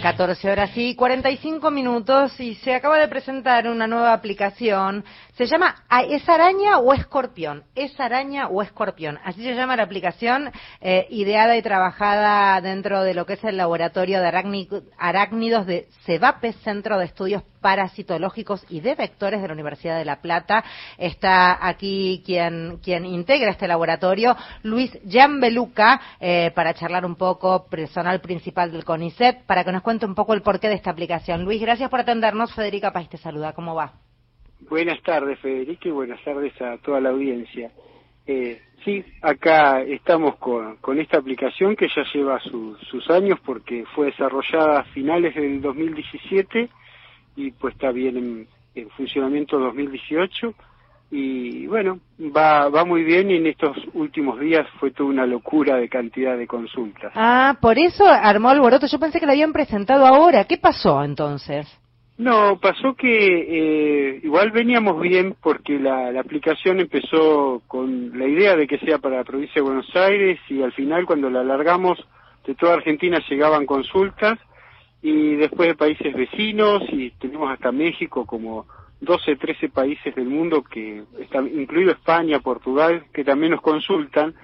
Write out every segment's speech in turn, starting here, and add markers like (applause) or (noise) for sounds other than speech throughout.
14 horas y 45 minutos y se acaba de presentar una nueva aplicación. Se llama ¿Es araña o escorpión? ¿Es araña o escorpión? Así se llama la aplicación, eh, ideada y trabajada dentro de lo que es el laboratorio de arácnidos de CEBAPE, Centro de Estudios Parasitológicos y de Vectores de la Universidad de La Plata. Está aquí quien, quien integra este laboratorio, Luis Beluca, eh, para charlar un poco, personal principal del CONICET, para que nos cuente un poco el porqué de esta aplicación. Luis, gracias por atendernos. Federica País te saluda. ¿Cómo va? Buenas tardes, Federica, y buenas tardes a toda la audiencia. Eh, sí, acá estamos con, con, esta aplicación que ya lleva sus años porque fue desarrollada a finales del 2017 y pues está bien en, en funcionamiento 2018 y bueno, va, va muy bien y en estos últimos días fue toda una locura de cantidad de consultas. Ah, por eso armó alboroto. Yo pensé que lo habían presentado ahora. ¿Qué pasó entonces? No, pasó que eh, igual veníamos bien porque la, la, aplicación empezó con la idea de que sea para la provincia de Buenos Aires y al final cuando la alargamos de toda Argentina llegaban consultas y después de países vecinos y tenemos hasta México como 12, 13 países del mundo, que están, incluido España, Portugal, que también nos consultan.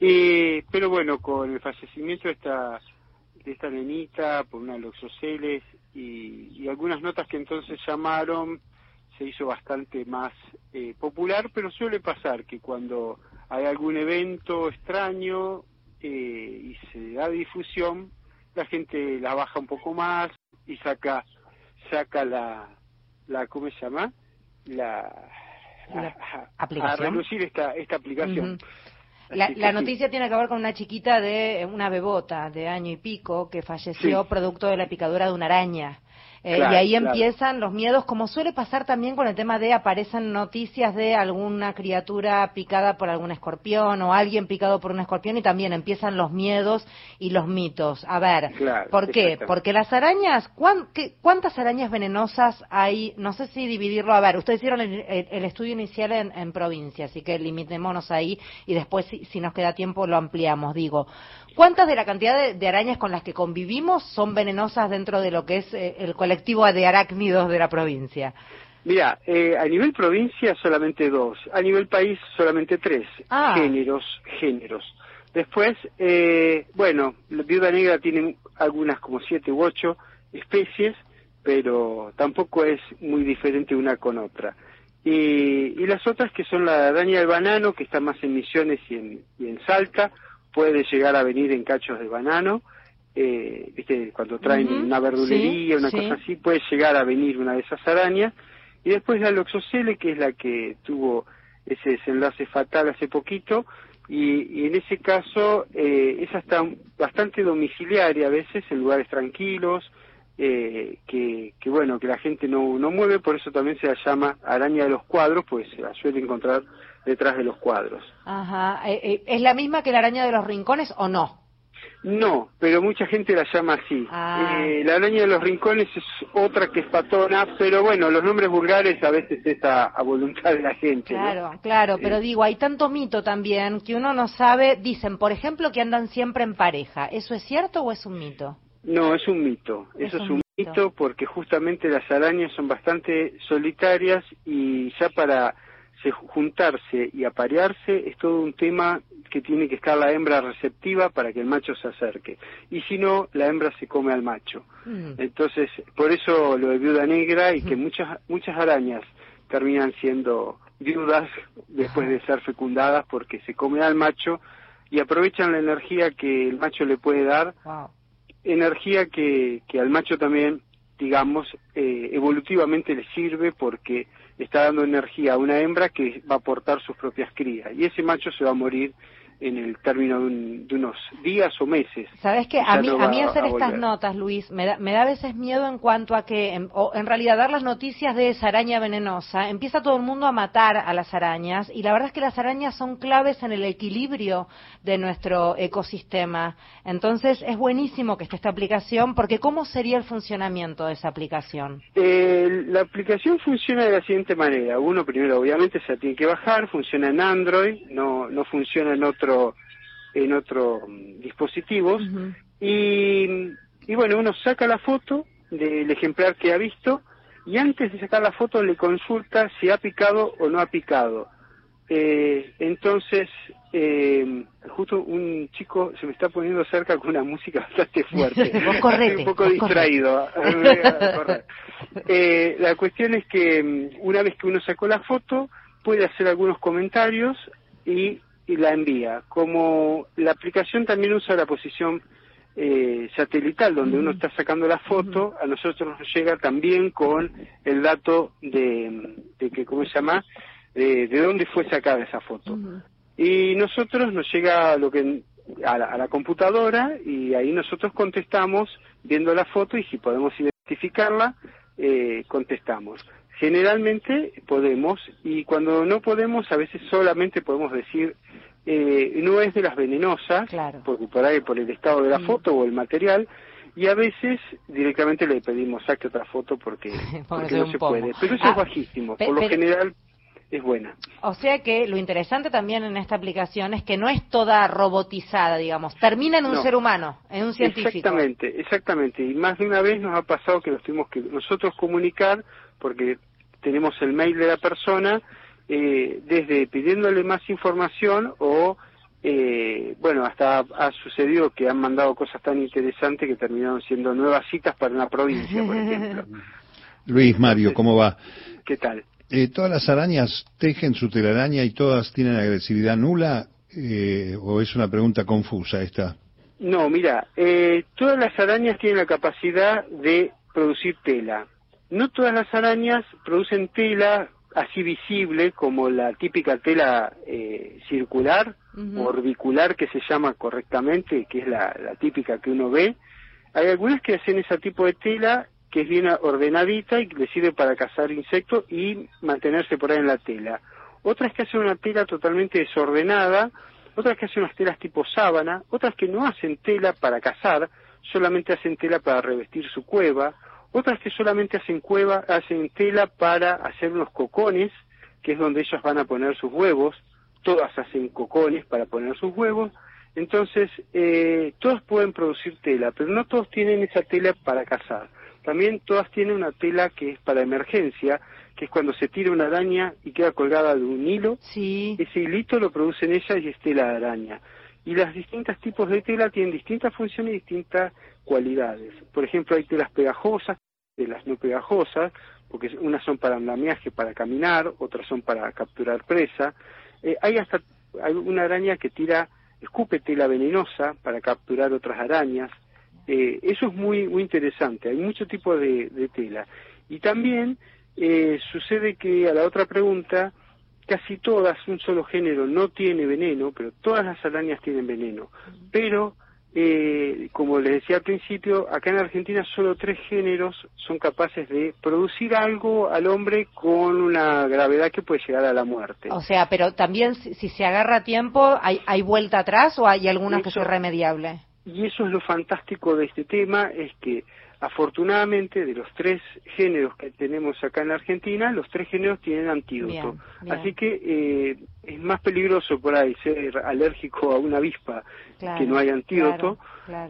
Eh, pero bueno, con el fallecimiento de esta, de esta nenita por una loxoceles y, y algunas notas que entonces llamaron, se hizo bastante más eh, popular, pero suele pasar que cuando hay algún evento extraño eh, y se da difusión, la gente la baja un poco más y saca saca la la ¿cómo se llama? La, aplicación. A reducir esta, esta aplicación. La, noticia tiene que ver con una chiquita de una bebota de año y pico que falleció producto de la picadura de una araña. Eh, y ahí empiezan los miedos, como suele pasar también con el tema de aparecen noticias de alguna criatura picada por algún escorpión o alguien picado por un escorpión y también empiezan los miedos y los mitos. A ver, ¿por qué? Porque las arañas, ¿cuántas arañas venenosas hay? No sé si dividirlo. A ver, ustedes hicieron el, estudio inicial en, provincia, así que limitémonos ahí y después, si, nos queda tiempo, lo ampliamos. Digo, ¿cuántas de la cantidad de, arañas con las que convivimos son venenosas dentro de lo que es eh, el colectivo de arácnidos de la provincia? Mira, eh, a nivel provincia solamente dos, a nivel país solamente tres ah. géneros, géneros. Después, eh, bueno, la viuda negra tiene algunas como siete u ocho especies, pero tampoco es muy diferente una con otra. Y, y las otras que son la araña del banano, que está más en Misiones y en, y en Salta, puede llegar a venir en cachos de banano, eh, ¿viste? cuando traen una verdulería, una cosa así, puede llegar a venir una de esas arañas. Y después la loxocele, que es la que tuvo ese desenlace fatal hace poquito, y, en ese caso eh, esa está bastante domiciliaria a veces en lugares tranquilos, eh, que, que, bueno, que la gente no, no mueve, por eso también se la llama araña de los cuadros, pues se la suele encontrar detrás de los cuadros. Ajá, eh, ¿es la misma que la araña de los rincones o no? No, pero mucha gente la llama así. Ah. Eh, la araña de los rincones es otra que es patona, pero bueno, los nombres vulgares a veces es a, voluntad de la gente. Claro, claro, pero eh. digo, hay tanto mito también que uno no sabe. Dicen, por ejemplo, que andan siempre en pareja. ¿Eso es cierto o es un mito? No, es un mito. Eso es un mito porque justamente las arañas son bastante solitarias y ya para juntarse y aparearse es todo un tema que tiene que estar la hembra receptiva para que el macho se acerque. Y si no, la hembra se come al macho. Mm. Entonces, por eso lo de viuda negra y que muchas, muchas arañas terminan siendo viudas después de ser fecundadas porque se come al macho y aprovechan la energía que el macho le puede dar, energía que, que al macho también, digamos, eh, evolutivamente le sirve porque está dando energía a una hembra que va a aportar sus propias crías. Y ese macho se va a morir en el término de, unos días o meses. Sabes que a mí, a mí hacer estas notas, Luis, me da, me da a veces miedo en cuanto a que, en, o en realidad, dar las noticias de esa araña venenosa, empieza todo el mundo a matar a las arañas y la verdad es que las arañas son claves en el equilibrio de nuestro ecosistema. Entonces es buenísimo que esté esta aplicación porque ¿cómo sería el funcionamiento de esa aplicación? Eh, la aplicación funciona de la siguiente manera. Uno primero obviamente se la tiene que bajar, funciona en Android, no, no funciona en otro en otros mm, dispositivos y y bueno, uno saca la foto del ejemplar que ha visto y antes de sacar la foto le consulta si ha picado o no ha picado. Eh, entonces, eh, justo un chico se me está poniendo cerca con una música (laughs) bastante fuerte. (laughs) Estoy un poco distraído. (laughs) eh, la cuestión es que mm, una vez que uno sacó la foto, puede hacer algunos comentarios y, y la envía. Como la aplicación también usa la posición eh, satelital donde uno está sacando la foto, a nosotros nos llega también con el dato de, de que, ¿cómo se llama? De, de dónde fue sacada esa foto. Y nosotros nos llega lo que a la, computadora y ahí nosotros contestamos viendo la foto y si podemos identificarla, eh, contestamos. Generalmente podemos y cuando no podemos a veces solamente podemos decir eh, no es de las venenosas, porque por ahí por el estado de la mm. foto o el material, y a veces directamente le pedimos saque otra foto porque, (laughs) no se puede. Pero eso es ah, bajísimo, por lo general es buena. O sea que lo interesante también en esta aplicación es que no es toda robotizada, digamos, termina en un ser humano, en un científico. Exactamente, exactamente. Y más de una vez nos ha pasado que nos tuvimos que nosotros comunicar, porque tenemos el mail de la persona, eh, desde pidiéndole más información o, eh, bueno, hasta ha sucedido que han mandado cosas tan interesantes que terminaron siendo nuevas citas para una provincia, por ejemplo. (laughs) Luis Mario, ¿cómo va? ¿Qué tal? Eh, ¿Todas las arañas tejen su telaraña y todas tienen agresividad nula? ¿O es una pregunta confusa esta? No, mira, todas las arañas tienen la capacidad de producir tela. No todas las arañas producen tela así visible como la típica tela eh, circular orbicular que se llama correctamente, que es la, típica que uno ve. Hay algunas que hacen ese tipo de tela que es bien ordenadita y le sirve para cazar insectos y mantenerse por ahí en la tela. Otras que hacen una tela totalmente desordenada, otras que hacen unas telas tipo sábana, otras que no hacen tela para cazar, solamente hacen tela para revestir su cueva, otras que solamente hacen cueva, hacen tela para hacer unos cocones, que es donde ellos van a poner sus huevos, todas hacen cocones para poner sus huevos, entonces eh, todos pueden producir tela, pero no todos tienen esa tela para cazar. También todas tienen una tela que es para emergencia, que es cuando se tira una araña y queda colgada de un hilo, sí. ese hilito lo producen ellas y es tela de araña. Y los distintos tipos de tela tienen distintas funciones y distintas cualidades. Por ejemplo, hay telas pegajosas, telas no pegajosas, porque unas son para andamiaje, para caminar, otras son para capturar presa. Eh, hay hasta hay una araña que tira, escupe tela venenosa para capturar otras arañas. Eh, eso es muy, muy interesante, hay mucho tipo de, tela. Y también eh, sucede que a la otra pregunta, casi todas, un solo género no tiene veneno, pero todas las arañas tienen veneno. Pero eh, como les decía al principio, acá en Argentina solo tres géneros son capaces de producir algo al hombre con una gravedad que puede llegar a la muerte. O sea, pero también si, se agarra a tiempo, ¿hay, ¿hay vuelta atrás o hay algunas que son irremediables? Y eso es lo fantástico de este tema, es que Afortunadamente, de los tres géneros que tenemos acá en la Argentina, los tres géneros tienen antídoto. Así que eh, es más peligroso por ahí ser alérgico a una avispa que no hay antídoto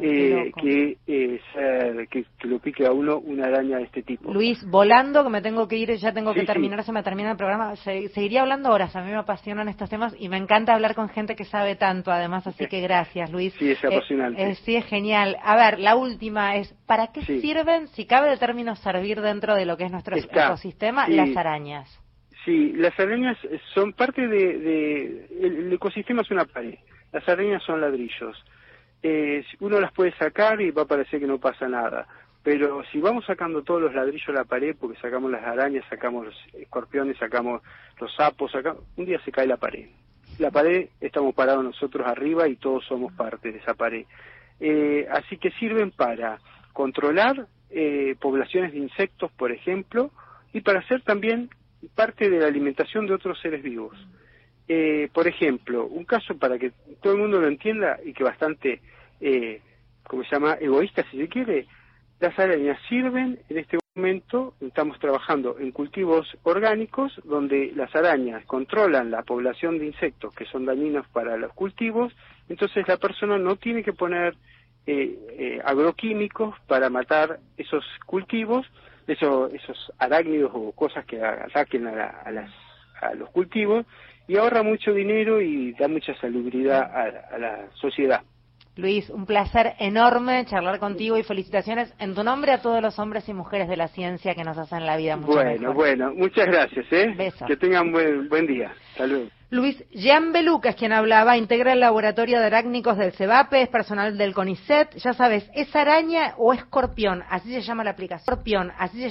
eh, que, eh, ser, que, lo pique a uno una araña de este tipo. Luis, volando, que me tengo que ir, ya tengo que terminar, se me termina el programa. seguiría hablando horas, a mí me apasionan estos temas y me encanta hablar con gente que sabe tanto, además, así (laughs) que gracias, Luis. Sí, es apasionante. sí, es genial. A ver, la última es, ¿para qué sirven, si cabe el término servir dentro de lo que es nuestro ecosistema, las arañas? Sí, las arañas son parte de, el, ecosistema es una pared. Las arañas son ladrillos. Eh, uno las puede sacar y va a parecer que no pasa nada. Pero si vamos sacando todos los ladrillos de la pared, porque sacamos las arañas, sacamos los escorpiones, sacamos los sapos, un día se cae la pared. La pared, estamos parados nosotros arriba y todos somos parte de esa pared. Eh, así que sirven para controlar eh, poblaciones de insectos, por ejemplo, y para hacer también parte de la alimentación de otros seres vivos. Eh, por ejemplo, un caso para que todo el mundo lo entienda y que bastante, eh, como se llama, egoísta si se quiere, las arañas sirven en este momento, estamos trabajando en cultivos orgánicos donde las arañas controlan la población de insectos que son dañinos para los cultivos, entonces la persona no tiene que poner agroquímicos para matar esos cultivos, esos, esos arácnidos o cosas que ataquen a, las, a los cultivos, y ahorra mucho dinero y da mucha salubridad a la sociedad. Luis, un placer enorme charlar contigo y felicitaciones en tu nombre a todos los hombres y mujeres de la ciencia que nos hacen la vida mucho bueno, Bueno, muchas gracias, ¿eh? Que tengan buen, buen día. Salud. Luis Jean es quien hablaba, integra el laboratorio de arácnicos del CEBAPE, es personal del CONICET, ya sabes, ¿es araña o escorpión? Así se llama la aplicación. Escorpión, así se